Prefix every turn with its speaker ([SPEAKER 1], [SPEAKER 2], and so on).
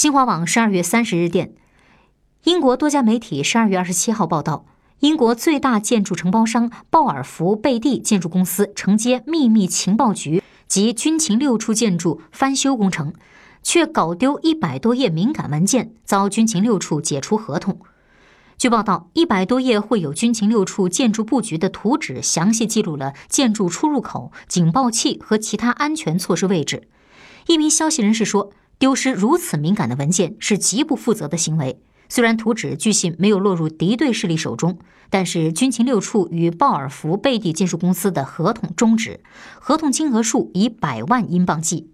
[SPEAKER 1] 新华网十二月三十日电，英国多家媒体十二月二十七号报道，英国最大建筑承包商鲍尔福贝蒂建筑公司承接秘密情报局及军情六处建筑翻修工程，却搞丢一百多页敏感文件，遭军情六处解除合同。据报道，一百多页绘有军情六处建筑布局的图纸，详细记录了建筑出入口、警报器和其他安全措施位置。一名消息人士说。丢失如此敏感的文件是极不负责的行为。虽然图纸据信没有落入敌对势力手中，但是军情六处与鲍尔福贝蒂建筑公司的合同终止，合同金额数以百万英镑计。